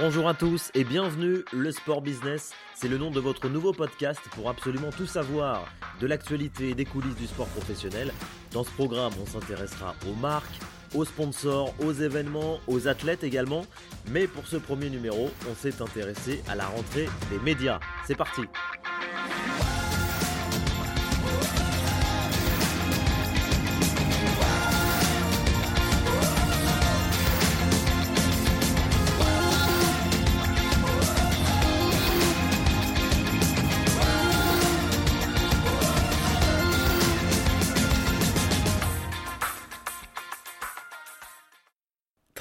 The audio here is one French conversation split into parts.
Bonjour à tous et bienvenue, le Sport Business, c'est le nom de votre nouveau podcast pour absolument tout savoir de l'actualité et des coulisses du sport professionnel. Dans ce programme, on s'intéressera aux marques, aux sponsors, aux événements, aux athlètes également. Mais pour ce premier numéro, on s'est intéressé à la rentrée des médias. C'est parti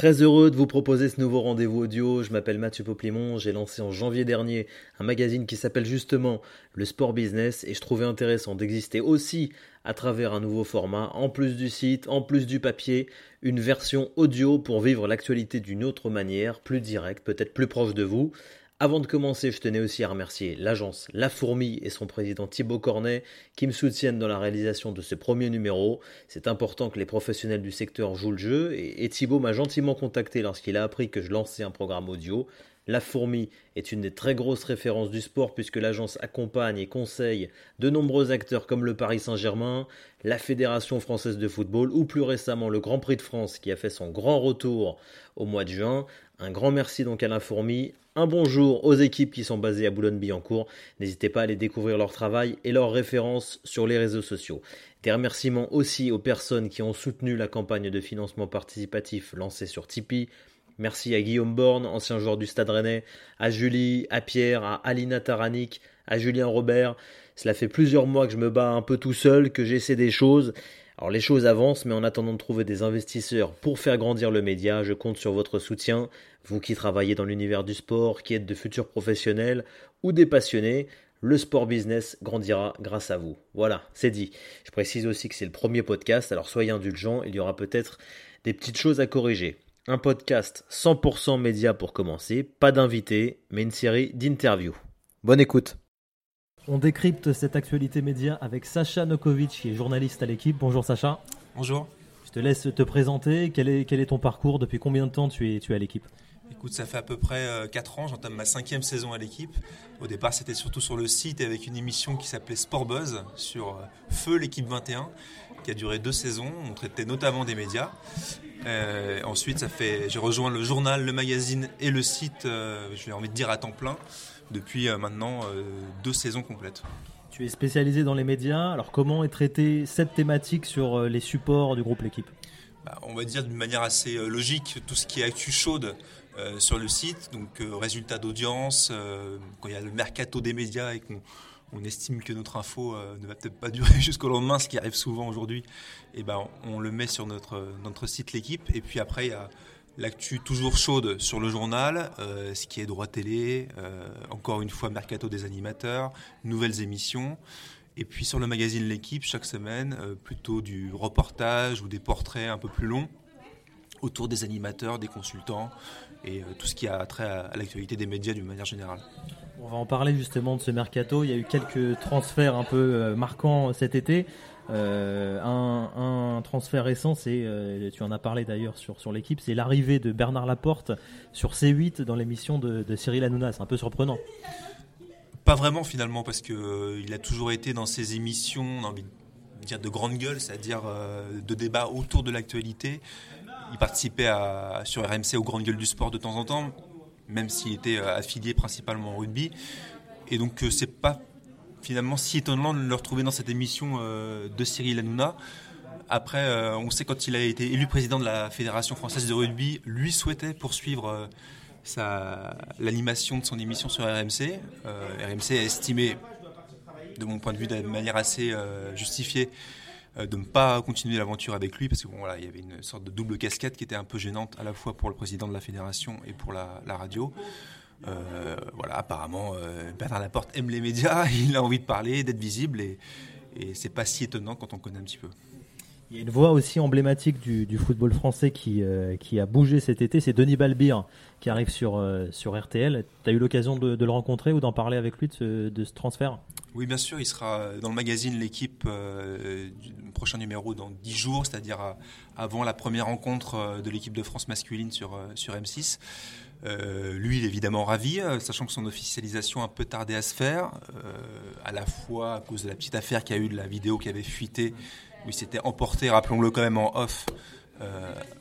Très heureux de vous proposer ce nouveau rendez-vous audio. Je m'appelle Mathieu Poplimon. J'ai lancé en janvier dernier un magazine qui s'appelle justement Le Sport Business et je trouvais intéressant d'exister aussi à travers un nouveau format, en plus du site, en plus du papier, une version audio pour vivre l'actualité d'une autre manière, plus directe, peut-être plus proche de vous. Avant de commencer, je tenais aussi à remercier l'agence La Fourmi et son président Thibaut Cornet qui me soutiennent dans la réalisation de ce premier numéro. C'est important que les professionnels du secteur jouent le jeu et, Thibaut m'a gentiment contacté lorsqu'il a appris que je lançais un programme audio. La Fourmi est une des très grosses références du sport puisque l'agence accompagne et conseille de nombreux acteurs comme le Paris Saint-Germain, la Fédération française de football ou plus récemment le Grand Prix de France qui a fait son grand retour au mois de juin. Un grand merci donc à La Fourmi, un bonjour aux équipes qui sont basées à Boulogne-Billancourt. N'hésitez pas à aller découvrir leur travail et leurs références sur les réseaux sociaux. Des remerciements aussi aux personnes qui ont soutenu la campagne de financement participatif lancée sur Tipeee. Merci à Guillaume Borne, ancien joueur du Stade Rennais, à Julie, à Pierre, à Alina Taranik, à Julien Robert. Cela fait plusieurs mois que je me bats un peu tout seul, que j'essaie des choses. Alors les choses avancent, mais en attendant de trouver des investisseurs pour faire grandir le média, je compte sur votre soutien. Vous qui travaillez dans l'univers du sport, qui êtes de futurs professionnels ou des passionnés, le sport business grandira grâce à vous. Voilà, c'est dit. Je précise aussi que c'est le premier podcast, alors soyez indulgents, il y aura peut-être des petites choses à corriger. Un podcast 100% média pour commencer, pas d'invités, mais une série d'interviews. Bonne écoute. On décrypte cette actualité média avec Sacha Nokovic, qui est journaliste à l'équipe. Bonjour Sacha. Bonjour. Je te laisse te présenter. Quel est, quel est ton parcours? Depuis combien de temps tu es, tu es à l'équipe? Écoute, ça fait à peu près 4 euh, ans, j'entame ma cinquième saison à l'équipe. Au départ, c'était surtout sur le site avec une émission qui s'appelait Sport Buzz sur euh, Feu l'équipe 21, qui a duré deux saisons. On traitait notamment des médias. Euh, ensuite, ça fait, j'ai rejoint le journal, le magazine et le site, je vais envie de dire à temps plein depuis euh, maintenant euh, deux saisons complètes. Tu es spécialisé dans les médias. Alors comment est traitée cette thématique sur euh, les supports du groupe L'équipe? Bah, On va dire d'une manière assez logique tout ce qui est actu chaude sur le site, donc résultats d'audience, quand il y a le mercato des médias et qu'on on estime que notre info ne va peut-être pas durer jusqu'au lendemain, ce qui arrive souvent aujourd'hui, et eh ben on le met sur notre, notre site l'équipe. Et puis après, il y a L'actu toujours chaude sur le journal, euh, ce qui est droit télé, euh, encore une fois mercato des animateurs, nouvelles émissions. Et puis sur le magazine L'équipe, chaque semaine, euh, plutôt du reportage ou des portraits un peu plus longs autour des animateurs, des consultants et tout ce qui a trait à, à l'actualité des médias d'une manière générale. On va en parler justement de ce mercato. Il y a eu quelques transferts un peu marquants cet été. Euh, un, transfert récent, c'est, euh, tu en as parlé d'ailleurs sur, sur l'équipe, c'est l'arrivée de Bernard Laporte sur C8 dans l'émission de, Cyril Hanouna. C'est un peu surprenant. Pas vraiment finalement, parce qu'il euh, il a toujours été dans ses émissions, de grande gueule, c'est-à-dire de débats autour de l'actualité. Il participait sur RMC aux grandes gueules du sport de temps en temps, même s'il était affilié principalement au rugby. Et donc c'est pas finalement si étonnant de le retrouver dans cette émission euh, de Cyril Hanouna. Après, euh, on sait quand il a été élu président de la Fédération française de rugby, lui souhaitait poursuivre euh, l'animation de son émission sur RMC. RMC a estimé, de mon point de vue, de manière assez justifiée, de ne pas continuer l'aventure avec lui parce qu'il voilà, il y avait une sorte de double casquette qui était un peu gênante à la fois pour le président de la fédération et pour la radio. Euh, voilà, apparemment, euh, Bernard Laporte aime les médias, il a envie de parler, d'être visible, et, et c'est pas si étonnant quand on connaît un petit peu. Il y a une voix aussi emblématique du, football français qui, euh, qui a bougé cet été, c'est Denis Balbir qui arrive sur, RTL. Tu as eu l'occasion de, le rencontrer ou d'en parler avec lui de ce transfert? Oui, bien sûr, il sera dans le magazine L'équipe euh, prochain numéro dans 10 jours, c'est-à-dire euh, avant la première rencontre euh, de l'équipe de France masculine sur, sur M6. lui, il est évidemment ravi, sachant que son officialisation a un peu tardé à se faire, à la fois à cause de la petite affaire qu'il y a eu de la vidéo qui avait fuité, où il s'était emporté, rappelons-le quand même, en off,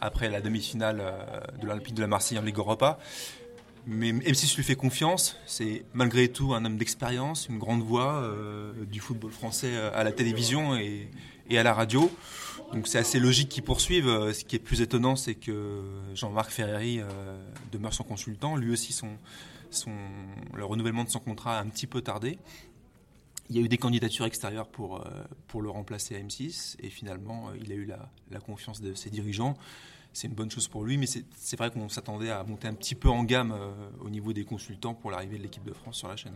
après la demi-finale de l'Olympique de la Marseille en Ligue Europa. Mais M6 lui fait confiance. C'est malgré tout un homme d'expérience, une grande voix euh, du football français euh, à la télévision et, à la radio. Donc c'est assez logique qu'il poursuive. Euh, ce qui est plus étonnant, c'est que Jean-Marc Ferreri demeure son consultant. Lui aussi, son, le renouvellement de son contrat a un petit peu tardé. Il y a eu des candidatures extérieures pour, pour le remplacer à M6 et finalement, il a eu la, la confiance de ses dirigeants c'est une bonne chose pour lui, mais c'est vrai qu'on s'attendait à monter un petit peu en gamme euh, au niveau des consultants pour l'arrivée de l'équipe de France sur la chaîne.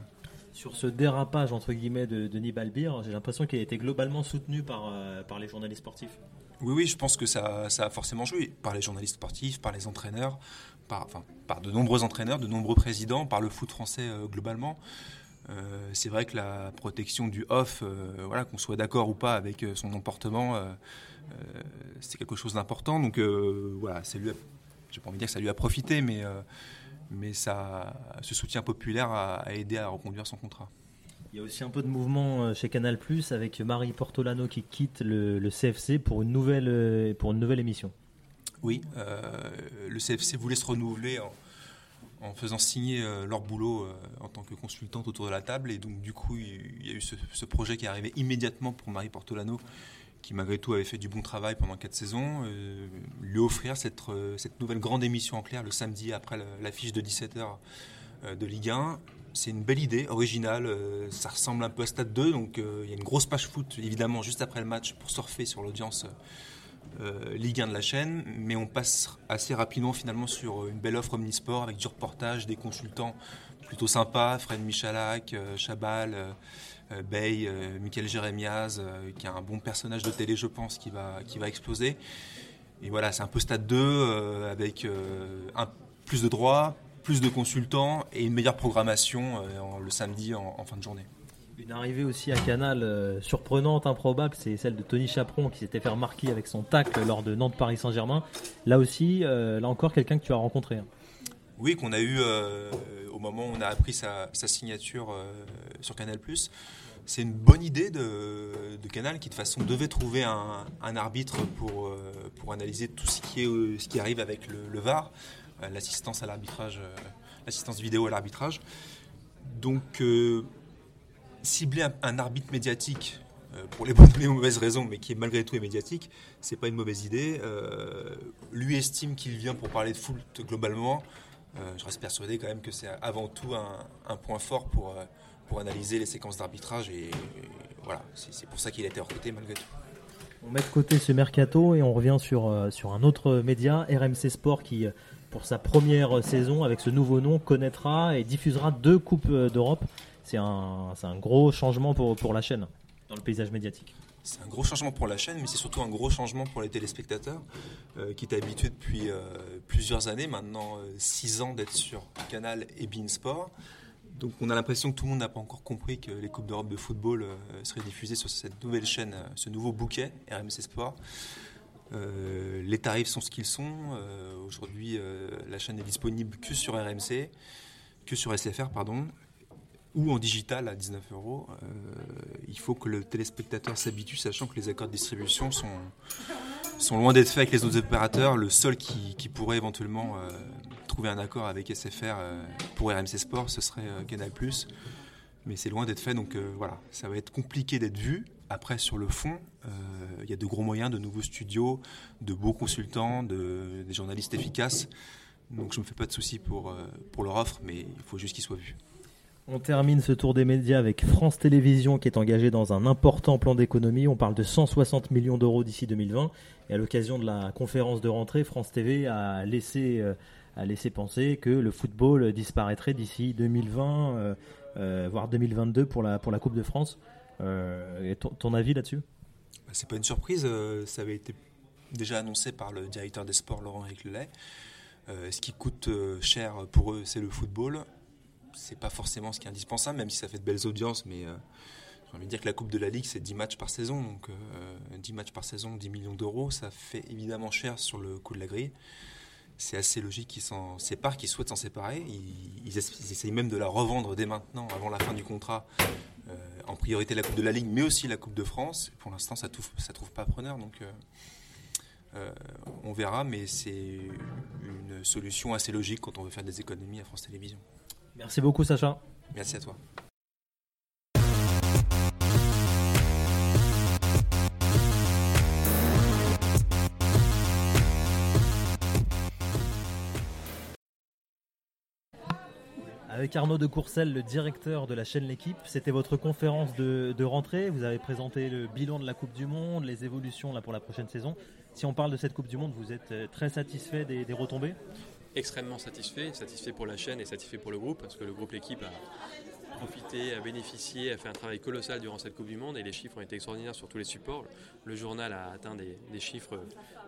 Sur ce dérapage entre guillemets de Denis Balbir, j'ai l'impression qu'il a été globalement soutenu par, euh, par les journalistes sportifs. Oui, oui, je pense que ça, ça, a forcément joué par les journalistes sportifs, par les entraîneurs, par, enfin, par de nombreux entraîneurs, de nombreux présidents, par le foot français euh, globalement. c'est vrai que la protection du off, voilà, qu'on soit d'accord ou pas avec son emportement, euh, c'est quelque chose d'important. Donc euh, voilà, c'est lui. J'ai pas envie de dire que ça lui a profité, mais euh, mais ça, ce soutien populaire a, aidé à reconduire son contrat. Il y a aussi un peu de mouvement chez Canal Plus avec Marie Portolano qui quitte le, CFC pour une nouvelle, pour une nouvelle émission. Oui, le CFC voulait se renouveler en, en faisant signer leur boulot en tant que consultante autour de la table. Et donc, du coup, il y a eu ce, ce projet qui est arrivé immédiatement pour Marie Portolano, qui malgré tout avait fait du bon travail pendant quatre saisons, euh, lui offrir cette, euh, cette, nouvelle grande émission en clair le samedi après l'affiche de 17h euh, de Ligue 1. C'est une belle idée, originale, ça ressemble un peu à Stade 2, donc il y a une grosse page foot évidemment juste après le match pour surfer sur l'audience Ligue 1 de la chaîne, mais on passe assez rapidement finalement sur une belle offre omnisport avec du reportage, des consultants plutôt sympas, Fred Michalak, Chabal Bay, euh, Michael Jérémiaz, euh, qui est un bon personnage de télé, je pense, qui va, qui va exploser. Et voilà, c'est un peu stade 2 avec un, plus de droits, plus de consultants et une meilleure programmation le samedi en, fin de journée. Une arrivée aussi à Canal surprenante, improbable, c'est celle de Tony Chaperon qui s'était fait remarquer avec son tacle lors de Nantes-Paris Saint-Germain. Là aussi, là encore, quelqu'un que tu as rencontré. Hein. Oui, qu'on a eu au moment où on a appris sa, signature sur Canal c'est une bonne idée de, Canal qui de façon devait trouver un, arbitre pour, euh, pour analyser tout ce qui, est, euh, ce qui arrive avec le, VAR, euh, l'assistance à l'arbitrage, l'assistance vidéo à l'arbitrage. Donc cibler un, arbitre médiatique pour les bonnes et les mauvaises raisons, mais qui est malgré tout est médiatique, c'est pas une mauvaise idée. lui estime qu'il vient pour parler de foot globalement. Je reste persuadé quand même que c'est avant tout un, point fort pour pour analyser les séquences d'arbitrage. Et, voilà, c'est pour ça qu'il a été recruté malgré tout. On met de côté ce mercato et on revient sur, euh, sur un autre média, RMC Sport, qui, euh, pour sa première saison, avec ce nouveau nom, connaîtra et diffusera deux Coupes euh, d'Europe. C'est un, un, gros changement pour, pour la chaîne dans le paysage médiatique. C'est un gros changement pour la chaîne, mais c'est surtout un gros changement pour les téléspectateurs qui étaient habitués depuis plusieurs années, maintenant six ans d'être sur Canal et Bein Sport. Donc on a l'impression que tout le monde n'a pas encore compris que les Coupes d'Europe de football euh, seraient diffusées sur cette nouvelle chaîne, euh, ce nouveau bouquet RMC Sport. Euh, les tarifs sont ce qu'ils sont. Aujourd'hui, la chaîne est disponible que sur RMC, que sur SFR, pardon, ou en digital à 19 euros. il faut que le téléspectateur s'habitue, sachant que les accords de distribution sont, sont loin d'être faits avec les autres opérateurs. Le seul qui, pourrait éventuellement trouver un accord avec SFR euh, pour RMC Sport, ce serait euh, Canal+. Mais c'est loin d'être fait, donc euh, voilà, ça va être compliqué d'être vu. Après, sur le fond, il y a de gros moyens, de nouveaux studios, de beaux consultants, de, des journalistes efficaces. Donc je ne me fais pas de soucis pour, pour leur offre, mais il faut juste qu'ils soient vus. On termine ce tour des médias avec France Télévisions qui est engagé dans un important plan d'économie. On parle de 160 millions d'euros d'ici 2020. Et à l'occasion de la conférence de rentrée, France TV a laissé a laissé penser que le football disparaîtrait d'ici 2020, euh, euh, voire 2022 pour la, pour la Coupe de France. Euh, ton, avis là-dessus? Bah, C'est pas une surprise, ça avait été déjà annoncé par le directeur des sports Laurent Réclelet. ce qui coûte cher pour eux, c'est le football. C'est pas forcément ce qui est indispensable, même si ça fait de belles audiences, mais j'ai envie de dire que la Coupe de la Ligue, c'est 10 matchs par saison. Donc, 10 matchs par saison, 10 millions d'euros, ça fait évidemment cher sur le coût de la grille. C'est assez logique qu'ils s'en séparent, qu'ils souhaitent s'en séparer. Ils, essayent même de la revendre dès maintenant, avant la fin du contrat, en priorité la Coupe de la Ligue, mais aussi la Coupe de France. Pour l'instant, ça ne trouve, pas preneur. Donc, euh, on verra, mais c'est une solution assez logique quand on veut faire des économies à France Télévisions. Merci beaucoup Sacha. Merci à toi. Avec Arnaud de Courcelles, le directeur de la chaîne L'équipe, c'était votre conférence de, rentrée. Vous avez présenté le bilan de la Coupe du Monde, les évolutions là, pour la prochaine saison. Si on parle de cette Coupe du Monde, vous êtes euh, très satisfait des, des retombées? Extrêmement satisfait, satisfait pour la chaîne et satisfait pour le groupe, parce que le groupe L'équipe a, profité, a bénéficié, a fait un travail colossal durant cette Coupe du Monde et les chiffres ont été extraordinaires sur tous les supports. Le journal a atteint des, chiffres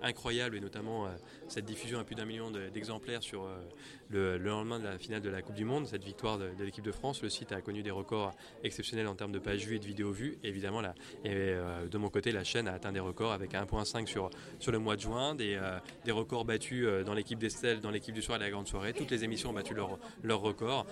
incroyables et notamment euh, cette diffusion à plus d'un million d'exemplaires sur euh, le, lendemain de la finale de la Coupe du Monde, cette victoire de, l'équipe de France. Le site a connu des records exceptionnels en termes de pages vues et de vidéos vues. évidemment, et, euh, de mon côté, la chaîne a atteint des records avec 1.5 sur, sur le mois de juin, des, des records battus dans l'équipe d'Estelle, dans l'équipe du soir et la grande soirée. Toutes les émissions ont battu leurs leur records.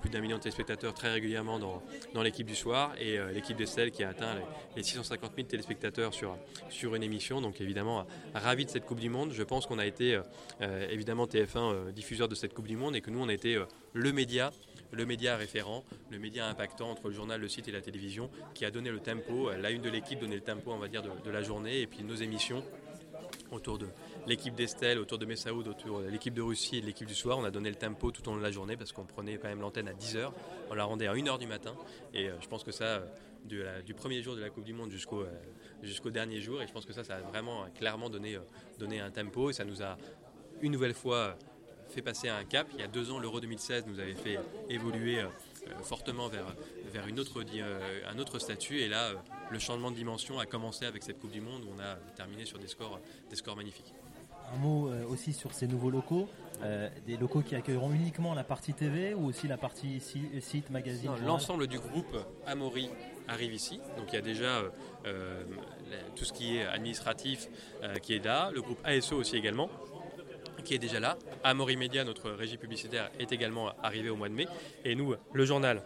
plus d'un million de téléspectateurs très régulièrement dans, dans l'équipe du soir et euh, l'équipe d'Estelle qui a atteint les, 650 000 téléspectateurs sur, sur une émission. Donc évidemment, ravi de cette Coupe du Monde. Je pense qu'on a été euh, euh, évidemment TF1 diffuseur de cette Coupe du Monde et que nous, on a été le média le média référent, le média impactant entre le journal, le site et la télévision, qui a donné le tempo, la une de l'équipe donnait le tempo, on va dire, de, de la journée, et puis nos émissions autour de l'équipe d'Estelle, autour de Messaoud, autour de l'équipe de Russie et de l'équipe du soir. On a donné le tempo tout au long de la journée parce qu'on prenait quand même l'antenne à 10h. On la rendait à 1h du matin. Et euh, je pense que ça, euh, du, premier jour de la Coupe du Monde jusqu'au euh, jusqu'au dernier jour, et je pense que ça, ça a vraiment clairement donné, un tempo et ça nous a une nouvelle fois fait passer un cap. Il y a deux ans, l'Euro 2016 nous avait fait évoluer fortement vers, un autre statut. Et là, le changement de dimension a commencé avec cette Coupe du Monde où on a terminé sur des scores magnifiques. Un mot euh, aussi sur ces nouveaux locaux, euh, des locaux qui accueilleront uniquement la partie TV ou aussi la partie site, magazine L'ensemble du groupe Amaury arrive ici. Donc il y a déjà euh, tout ce qui est administratif qui est là, le groupe ASO aussi également qui est déjà là. Amaury Media, notre régie publicitaire, est également arrivé au mois de mai. Et nous, le journal,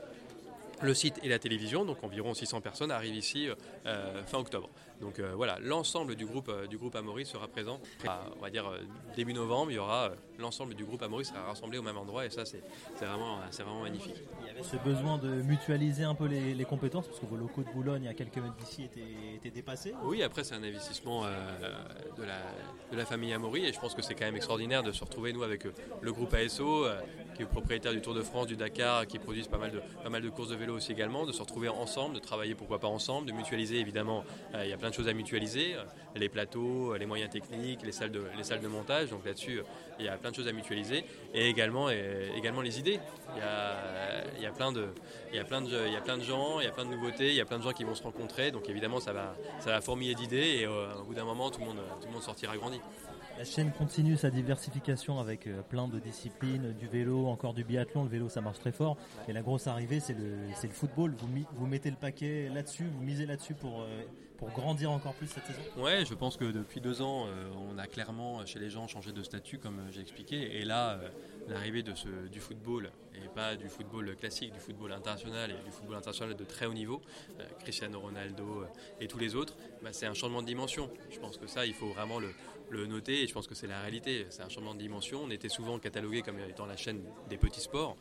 le site et la télévision, donc environ 600 personnes, arrivent ici fin octobre. Donc euh, voilà, l'ensemble du groupe euh, du groupe Amaury sera présent. on va dire euh, début novembre, il y aura l'ensemble du groupe Amaury sera rassemblé au même endroit et ça c'est vraiment c'est vraiment magnifique. Il y avait ce besoin de mutualiser un peu les, compétences parce que vos locaux de Boulogne à quelques mètres d'ici étaient, dépassés. Oui, après c'est un investissement de la de la famille Amaury et je pense que c'est quand même extraordinaire de se retrouver nous avec le groupe ASO qui est propriétaire du Tour de France, du Dakar, qui produisent pas mal de pas mal de courses de vélo aussi également, de se retrouver ensemble, de travailler pourquoi pas ensemble, de mutualiser évidemment. il y a plein de choses à mutualiser, euh, les plateaux, euh, les moyens techniques, les salles de, les salles de montage. Donc là-dessus, euh, il y a plein de choses à mutualiser. Et également, également les idées. Il y, a, plein de, y a plein de gens, il y a plein de nouveautés, il y a plein de gens qui vont se rencontrer. Donc évidemment, ça va, ça va fourmiller d'idées et au bout d'un moment, tout le, monde, tout le monde sortira grandi. La chaîne continue sa diversification avec plein de disciplines, du vélo, encore du biathlon. Le vélo, ça marche très fort. Et la grosse arrivée, c'est le, le football. Vous, mettez le paquet là-dessus, vous misez là-dessus pour pour grandir encore plus cette saison? Ouais, je pense que depuis deux ans, euh, on a clairement chez les gens changé de statut, comme euh, j'ai expliqué. Et là, euh, l'arrivée de ce, du football, et pas du football classique, du football international et du football international de très haut niveau, Cristiano Ronaldo et tous les autres, bah, c'est un changement de dimension. Je pense que ça, il faut vraiment le, noter et je pense que c'est la réalité. C'est un changement de dimension. On était souvent catalogué comme étant la chaîne des petits sports,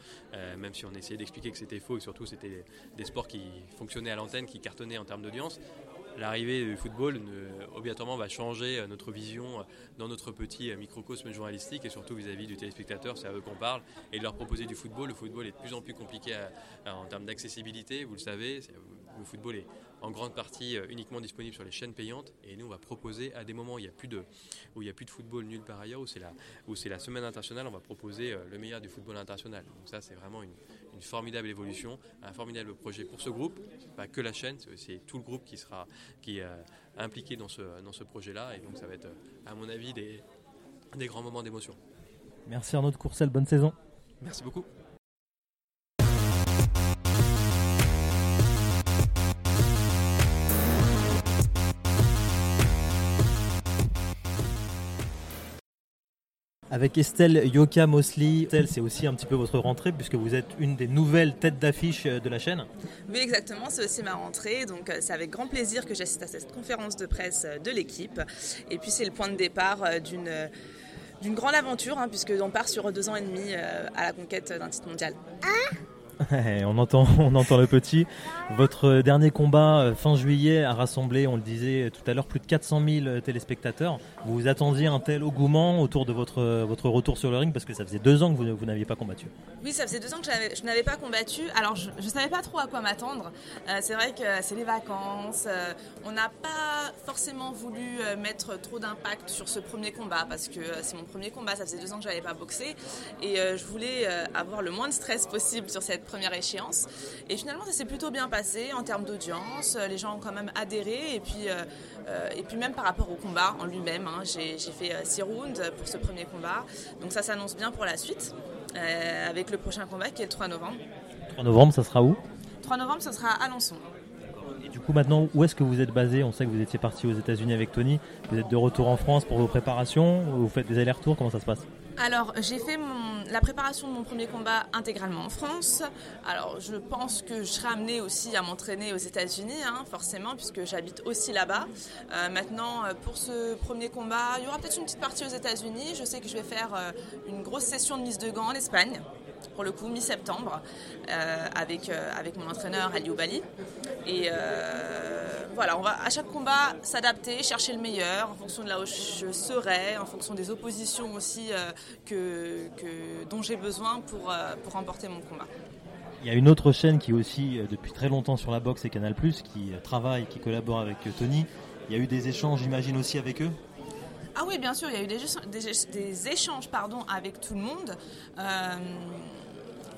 même si on essayait d'expliquer que c'était faux et surtout c'était des sports qui fonctionnaient à l'antenne, qui cartonnaient en termes d'audience l'arrivée du football obligatoirement va changer euh, notre vision euh, dans notre petit euh, microcosme journalistique et surtout vis-à-vis du téléspectateur, c'est à eux qu'on parle, et de leur proposer du football. Le football est de plus en plus compliqué en termes d'accessibilité, vous le savez, le football est en grande partie uniquement disponible sur les chaînes payantes et nous on va proposer à des moments où il n'y a plus de, où il y a plus de football nulle part ailleurs, où c'est la, où c'est la semaine internationale, on va proposer le meilleur du football international. Donc ça c'est vraiment une, une formidable évolution, un formidable projet pour ce groupe, pas que la chaîne, c'est tout le groupe qui sera qui est euh, impliqué dans ce, dans ce projet-là. Et donc ça va être, à mon avis, des, des grands moments d'émotion. Merci Arnaud de Courcelles, bonne saison. Merci beaucoup. Avec Estelle Yoka Mosley. Estelle, c'est aussi un petit peu votre rentrée puisque vous êtes une des nouvelles têtes d'affiche de la chaîne. Oui, exactement, c'est aussi ma rentrée. Donc c'est avec grand plaisir que j'assiste à cette conférence de presse de l'équipe. Et puis c'est le point de départ d'une d'une grande aventure, hein, puisqu'on part sur deux ans et demi à la conquête d'un titre mondial. Ah on, entend, on entend le petit. Votre dernier combat euh, fin juillet a rassemblé, on le disait tout à l'heure, plus de 400 000 téléspectateurs. Vous vous attendiez un tel engouement autour de votre, votre retour sur le ring parce que ça faisait deux ans que vous, vous n'aviez pas combattu. Oui, ça faisait deux ans que je n'avais pas combattu. Alors je ne savais pas trop à quoi m'attendre. Euh, c'est vrai que c'est les vacances. Euh, on n'a pas forcément voulu mettre trop d'impact sur ce premier combat parce que c'est mon premier combat. Ça faisait deux ans que je n'avais pas boxé et je voulais avoir le moins de stress possible sur cette première échéance. Et finalement, ça s'est plutôt bien passé en termes d'audience. Les gens ont quand même adhéré. Et puis, euh, euh, et puis même par rapport au combat en lui-même, hein, j'ai fait 6 euh, rounds pour ce premier combat. Donc ça s'annonce bien pour la suite, avec le prochain combat qui est le 3 novembre. 3 novembre, ça sera où? 3 novembre, ce sera à Alençon. Du coup, maintenant, où est-ce que vous êtes basé? On sait que vous étiez parti aux États-Unis avec Tony. Vous êtes de retour en France pour vos préparations? Vous faites des allers-retours? Comment ça se passe? Alors, j'ai fait la préparation de mon premier combat intégralement en France. Alors, je pense que je serai amenée aussi à m'entraîner aux États-Unis, hein, forcément, puisque j'habite aussi là-bas. Euh, maintenant, euh, pour ce premier combat, il y aura peut-être une petite partie aux États-Unis. Je sais que je vais faire euh, une grosse session de mise de gants en Espagne pour le coup mi-septembre avec, avec mon entraîneur Ali Bali. Et voilà, on va à chaque combat s'adapter, chercher le meilleur en fonction de là où je serai, en fonction des oppositions aussi euh, que, dont j'ai besoin pour, euh, pour remporter mon combat. Il y a une autre chaîne qui est aussi euh, depuis très longtemps sur la boxe et Canal+, qui travaille, qui collabore avec Tony. Il y a eu des échanges, j'imagine, aussi avec eux? Ah oui, bien sûr, il y a eu des, échanges pardon, avec tout le monde.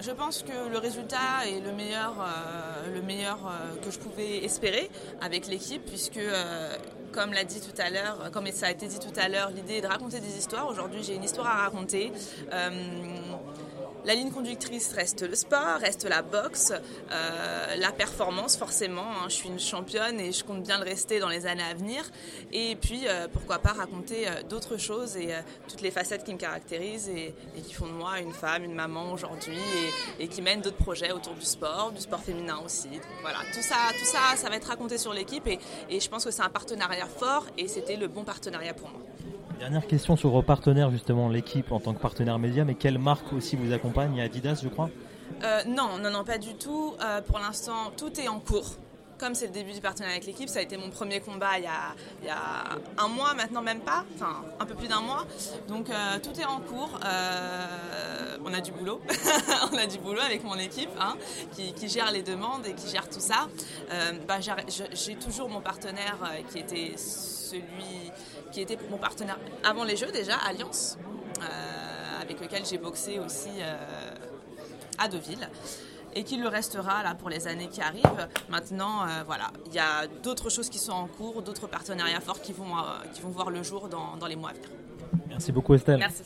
Je pense que le résultat est le meilleur, euh, le meilleur euh, que je pouvais espérer avec l'équipe, puisque euh, comme l'a dit tout à l'heure, comme ça a été dit tout à l'heure, l'idée est de raconter des histoires. Aujourd'hui, j'ai une histoire à raconter. La ligne conductrice reste le sport, reste la boxe, euh, la performance forcément. Hein. je suis une championne et je compte bien le rester dans les années à venir. Et puis euh, pourquoi pas raconter euh, d'autres choses et toutes les facettes qui me caractérisent et, qui font de moi une femme, une maman aujourd'hui et, qui mènent d'autres projets autour du sport, du sport féminin aussi. voilà, tout ça, tout ça, ça va être raconté sur l'équipe et je pense que c'est un partenariat fort et c'était le bon partenariat pour moi. Dernière question sur vos partenaires, justement, l'équipe en tant que partenaire média, mais quelle marque aussi vous accompagne? Il y a Adidas, je crois? Euh, Non, non, non, pas du tout. Euh, pour l'instant, tout est en cours. Comme c'est le début du partenariat avec l'équipe, ça a été mon premier combat il y, a, un mois, maintenant même pas, enfin un peu plus d'un mois. Donc euh, tout est en cours. on a du boulot, on a du boulot avec mon équipe hein, qui, gère les demandes et qui gère tout ça. Bah, j'ai toujours mon partenaire qui était celui qui était mon partenaire avant les Jeux déjà, Alliance, euh, avec lequel j'ai boxé aussi euh, à Deauville et qui le restera là pour les années qui arrivent. Maintenant, euh, voilà, il y a d'autres choses qui sont en cours, d'autres partenariats forts qui vont, qui vont voir le jour dans, dans les mois à venir. Merci beaucoup Estelle. Merci.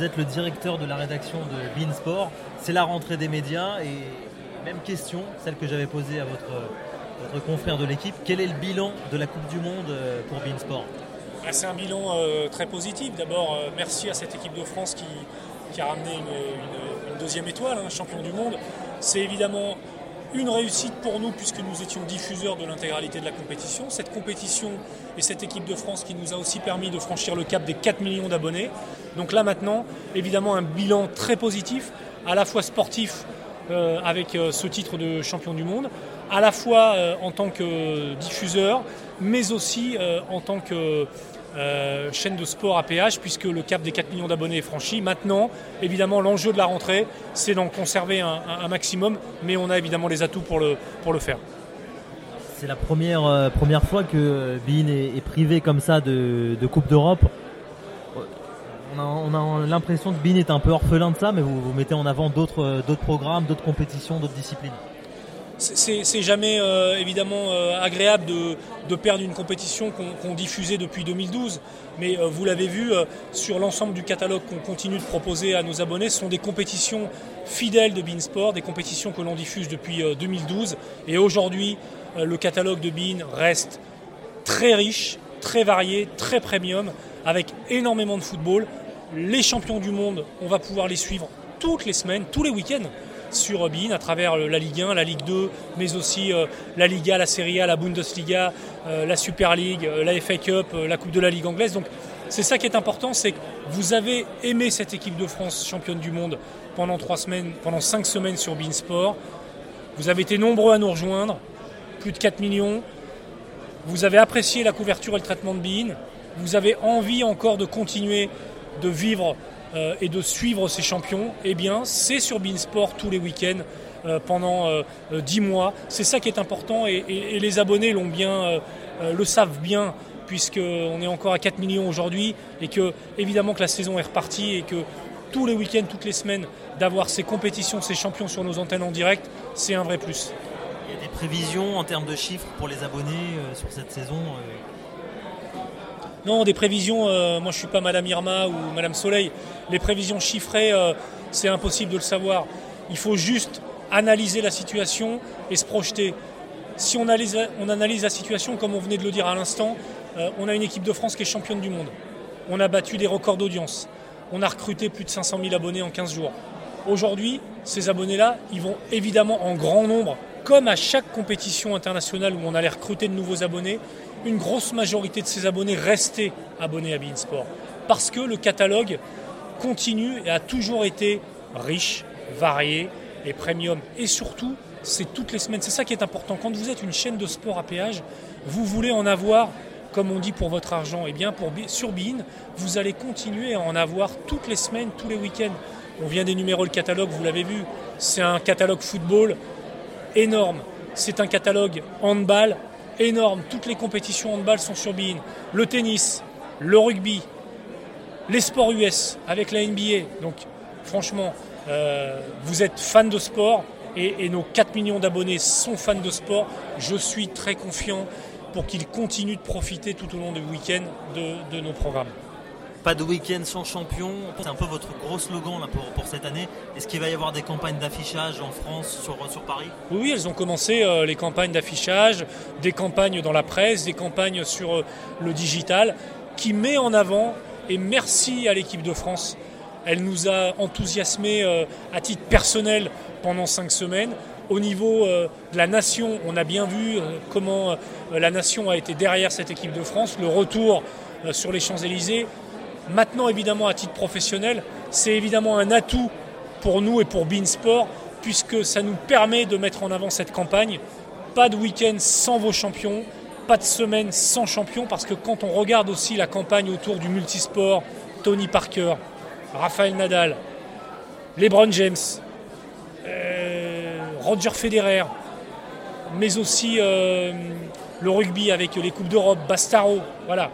Vous êtes le directeur de la rédaction de Beansport. C'est la rentrée des médias et même question, celle que j'avais posée à votre, confrère de l'équipe. Quel est le bilan de la Coupe du Monde euh, pour Beansport ah, C'est un bilan euh, très positif. D'abord, euh, merci à cette équipe de France qui, a ramené une, deuxième étoile, hein, champion du monde. C'est évidemment une réussite pour nous puisque nous étions diffuseurs de l'intégralité de la compétition. Cette compétition et cette équipe de France qui nous a aussi permis de franchir le cap des 4 millions d'abonnés. Donc là maintenant, évidemment, un bilan très positif, à la fois sportif euh, avec euh, ce titre de champion du monde, à la fois euh, en tant que diffuseur, mais aussi en tant que euh, chaîne de sport à péage puisque le cap des 4 millions d'abonnés est franchi. Maintenant, évidemment, l'enjeu de la rentrée, c'est d'en conserver un, maximum, mais on a évidemment les atouts pour le, pour le faire. C'est la première, euh, première fois que Bein est, privé comme ça de, Coupe d'Europe. On a, l'impression que Bein est un peu orphelin de ça, mais vous, vous mettez en avant d'autres programmes, d'autres compétitions, d'autres disciplines. C'est jamais euh, évidemment euh, agréable de, perdre une compétition qu'on diffusait depuis 2012. Mais euh, vous l'avez vu, sur l'ensemble du catalogue qu'on continue de proposer à nos abonnés, ce sont des compétitions fidèles de Beansport, des compétitions que l'on diffuse depuis 2012. Et aujourd'hui, le catalogue de Bean reste très riche, très varié, très premium, avec énormément de football. Les champions du monde, on va pouvoir les suivre toutes les semaines, tous les week-ends sur Bein à travers la Ligue 1, la Ligue 2, mais aussi euh, la Liga, la Serie A, la Bundesliga, euh, la Super League, euh, la FA Cup, la Coupe de la Ligue anglaise. Donc c'est ça qui est important, c'est que vous avez aimé cette équipe de France championne du monde pendant trois semaines, pendant cinq semaines sur Bein Sport. Vous avez été nombreux à nous rejoindre, plus de 4 millions. Vous avez apprécié la couverture et le traitement de Bein. Vous avez envie encore de continuer de vivre euh, et de suivre ces champions, eh bien, c'est sur Beansport tous les week-ends euh, pendant 10 euh, mois. C'est ça qui est important et, les abonnés le savent bien puisqu'on est encore à 4 millions aujourd'hui et que évidemment que la saison est repartie et que tous les week-ends, toutes les semaines, d'avoir ces compétitions, ces champions sur nos antennes en direct, c'est un vrai plus. Il y a des prévisions en termes de chiffres pour les abonnés sur cette saison non, des prévisions, euh, moi je suis pas Madame Irma ou Madame Soleil. Les prévisions chiffrées, euh, c'est impossible de le savoir. Il faut juste analyser la situation et se projeter. Si on analyse, on analyse la situation, comme on venait de le dire à l'instant, euh, on a une équipe de France qui est championne du monde. On a battu des records d'audience. On a recruté plus de 500 000 abonnés en 15 jours. Aujourd'hui, ces abonnés-là, ils vont évidemment en grand nombre, comme à chaque compétition internationale où on allait recruter de nouveaux abonnés, une grosse majorité de ces abonnés restaient abonnés à Beansport. Parce que le catalogue continue et a toujours été riche, varié et premium. Et surtout, c'est toutes les semaines. C'est ça qui est important. Quand vous êtes une chaîne de sport à péage, vous voulez en avoir, comme on dit, pour votre argent. Et eh bien, pour, sur Bean, vous allez continuer à en avoir toutes les semaines, tous les week-ends. On vient d'énumérer le catalogue, vous l'avez vu. C'est un catalogue football énorme. C'est un catalogue handball énorme. Toutes les compétitions handball sont sur Bein. Le tennis, le rugby, les sports US avec la NBA. Donc franchement, euh, vous êtes fan de sport et, nos 4 millions d'abonnés sont fans de sport. Je suis très confiant pour qu'ils continuent de profiter tout au long du week-end de nos programmes. Pas de week-end sans champion, c'est un peu votre gros slogan pour, cette année. Est-ce qu'il va y avoir des campagnes d'affichage en France, sur, sur Paris? Oui, elles ont commencé euh, les campagnes d'affichage, des campagnes dans la presse, des campagnes sur euh, le digital, qui met en avant, et merci à l'équipe de France, elle nous a enthousiasmés euh, à titre personnel pendant cinq semaines. Au niveau de la nation, on a bien vu comment la nation a été derrière cette équipe de France, le retour sur les Champs-Élysées, Maintenant, évidemment, à titre professionnel, c'est évidemment un atout pour nous et pour Beansport, puisque ça nous permet de mettre en avant cette campagne. Pas de week-end sans vos champions, pas de semaine sans champions, parce que quand on regarde aussi la campagne autour du multisport, Tony Parker, Rafael Nadal, LeBron James, euh, Roger Federer, mais aussi euh, le rugby avec les Coupes d'Europe, Bastaro, voilà.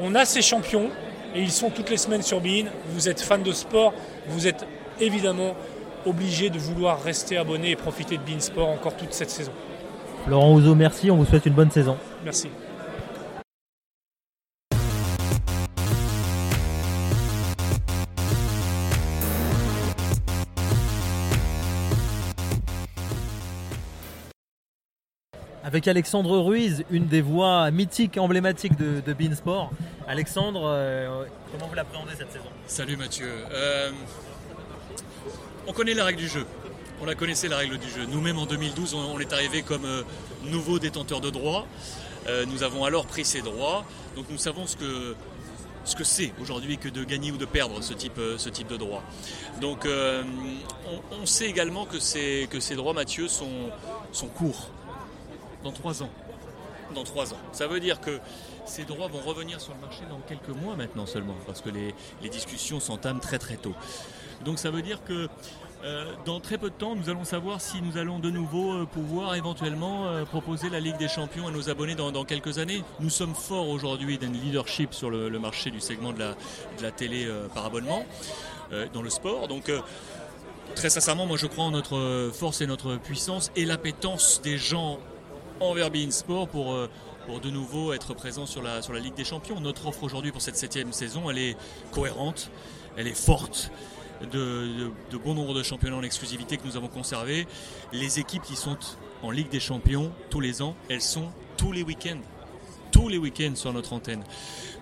On a ces champions, et ils sont toutes les semaines sur Bein. Vous êtes fan de sport, vous êtes évidemment obligé de vouloir rester abonné et profiter de Bein Sport encore toute cette saison. Laurent Ouzo, merci, on vous souhaite une bonne saison. Merci. Avec Alexandre Ruiz, une des voix mythiques, emblématiques de, Beansport. Alexandre, euh, comment vous l'appréhendez cette saison? Salut Mathieu. Euh, on connaît la règle du jeu. On la connaissait la règle du jeu. Nous-mêmes en 2012, on, est arrivé comme euh, nouveau détenteur de droits. nous avons alors pris ces droits. Donc nous savons ce que ce que c'est aujourd'hui que de gagner ou de perdre ce type, ce type de droits. Donc on, sait également que ces, que ces droits, Mathieu, sont, sont courts dans trois ans. Dans trois ans. Ça veut dire que ces droits vont revenir sur le marché dans quelques mois maintenant seulement, parce que les, discussions s'entament très très tôt. Donc ça veut dire que euh, dans très peu de temps, nous allons savoir si nous allons de nouveau euh, pouvoir éventuellement euh, proposer la Ligue des Champions à nos abonnés dans, quelques années. Nous sommes forts aujourd'hui d'un leadership sur le, marché du segment de la, de la télé par abonnement, dans le sport. Donc très sincèrement, moi je crois en notre force et notre puissance et l'appétence des gens envers Bein Sport pour, euh, pour de nouveau être présent sur la, Ligue des Champions. Notre offre aujourd'hui pour cette septième saison, elle est cohérente, elle est forte. De, bon nombre de championnats en exclusivité que nous avons conservés. Les équipes qui sont en Ligue des Champions tous les ans, elles sont tous les week-ends. Tous les week-ends sur notre antenne.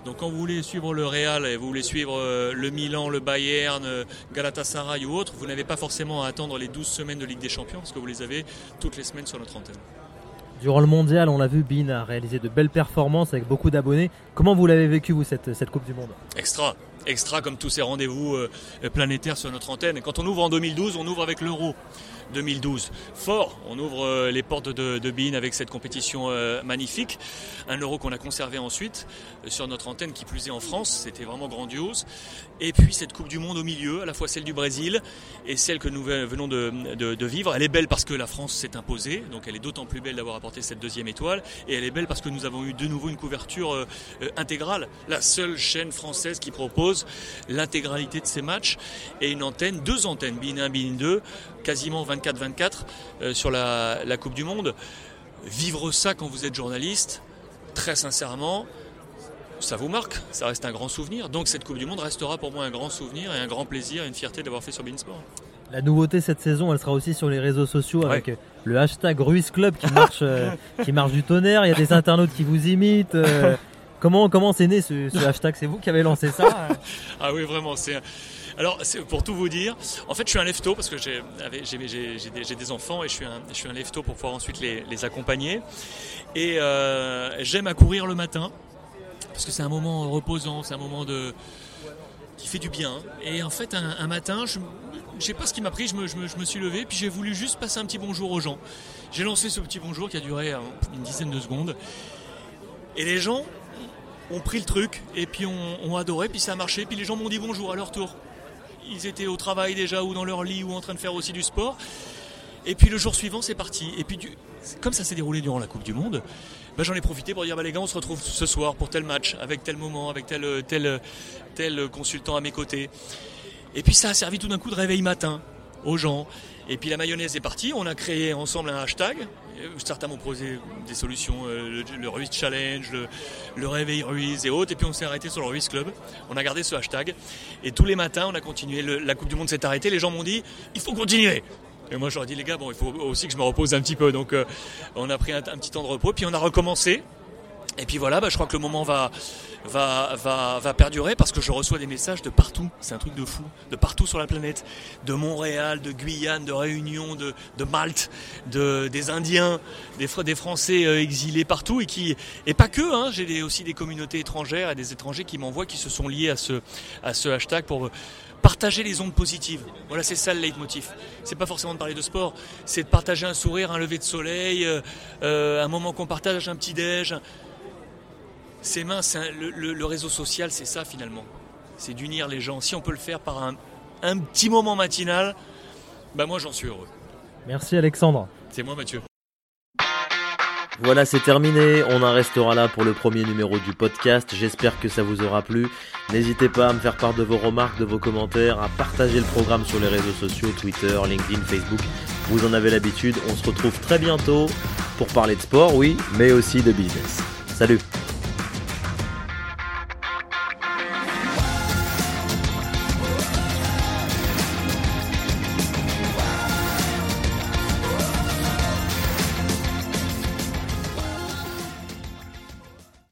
Donc quand vous voulez suivre le Real et vous voulez suivre euh, le Milan, le Bayern, euh, Galatasaray ou autre, vous n'avez pas forcément à attendre les 12 semaines de Ligue des Champions parce que vous les avez toutes les semaines sur notre antenne. Durant le mondial, on l'a vu, Bean a réalisé de belles performances avec beaucoup d'abonnés. Comment vous l'avez vécu, vous, cette, cette Coupe du Monde Extra extra comme tous ces rendez-vous euh, planétaires sur notre antenne. Quand on ouvre en 2012, on ouvre avec l'euro. 2012. Fort, on ouvre euh, les portes de, de avec cette compétition euh, magnifique. Un euro qu'on a conservé ensuite euh, sur notre antenne qui plus est en France, c'était vraiment grandiose. Et puis cette Coupe du Monde au milieu, à la fois celle du Brésil et celle que nous venons de, vivre. Elle est belle parce que la France s'est imposée, donc elle est d'autant plus belle d'avoir apporté cette deuxième étoile. Et elle est belle parce que nous avons eu de nouveau une couverture intégrale. La seule chaîne française qui propose l'intégralité de ces matchs et une antenne, deux antennes, BIN 1, BIN 2, quasiment 24-24 euh, sur la, Coupe du Monde. Vivre ça quand vous êtes journaliste, très sincèrement, ça vous marque, ça reste un grand souvenir. Donc cette Coupe du Monde restera pour moi un grand souvenir et un grand plaisir et une fierté d'avoir fait sur Beansport. La nouveauté cette saison, elle sera aussi sur les réseaux sociaux avec le hashtag Ruiz Club qui marche, euh, qui marche du tonnerre. Il y a des internautes qui vous imitent. Euh. comment comment c'est né ce, ce hashtag? C'est vous qui avez lancé ça Ah oui, vraiment. C'est alors, pour tout vous dire, en fait, je suis un lefto parce que j'ai des, enfants et je suis un, je pour pouvoir ensuite les, accompagner. Et euh, j'aime à courir le matin parce que c'est un moment reposant, c'est un moment qui fait du bien. Et en fait, un, matin, je ne sais pas ce qui m'a pris, je me, suis levé, puis j'ai voulu juste passer un petit bonjour aux gens. J'ai lancé ce petit bonjour qui a duré euh, une dizaine de secondes. Et les gens ont pris le truc, et puis ont adoré, puis ça a marché, puis les gens m'ont dit bonjour à leur tour ils étaient au travail déjà ou dans leur lit ou en train de faire aussi du sport. Et puis le jour suivant, c'est parti. Et puis, comme ça s'est déroulé durant la Coupe du Monde, bah, j'en ai profité pour dire bah, les gars, on se retrouve ce soir pour tel match, avec tel moment, avec tel, tel, tel consultant à mes côtés. Et puis ça a servi tout d'un coup de réveil matin aux gens. Et puis la mayonnaise est partie, on a créé ensemble un hashtag. Certains m'ont posé des solutions, euh, le, Ruiz Challenge, le, Réveil Ruiz et autres. Et puis on s'est arrêté sur le Ruiz Club. On a gardé ce hashtag. Et tous les matins, on a continué. la Coupe du Monde s'est arrêtée. Les gens m'ont dit il faut continuer. Et moi, j'aurais dit les gars, bon, il faut aussi que je me repose un petit peu. Donc euh, on a pris un, petit temps de repos. Puis on a recommencé. Et puis voilà, bah, je crois que le moment va, va, va, va perdurer parce que je reçois des messages de partout. C'est un truc de fou. De partout sur la planète. De Montréal, de Guyane, de Réunion, de, de Malte, de, des Indiens, des, des Français euh, exilés partout. Et, qui, et pas que, hein, j'ai aussi des communautés étrangères et des étrangers qui m'envoient, qui se sont liés à ce, à ce hashtag pour partager les ondes positives. Voilà, c'est ça le leitmotiv. C'est pas forcément de parler de sport, c'est de partager un sourire, un lever de soleil, euh, euh, un moment qu'on partage, un petit déj, c'est mince, le, réseau social, c'est ça finalement. C'est d'unir les gens. Si on peut le faire par un, petit moment matinal, bah moi j'en suis heureux. Merci Alexandre. C'est moi Mathieu. Voilà, c'est terminé. On en restera là pour le premier numéro du podcast. J'espère que ça vous aura plu. N'hésitez pas à me faire part de vos remarques, de vos commentaires, à partager le programme sur les réseaux sociaux, Twitter, LinkedIn, Facebook. Vous en avez l'habitude. On se retrouve très bientôt pour parler de sport, oui, mais aussi de business. Salut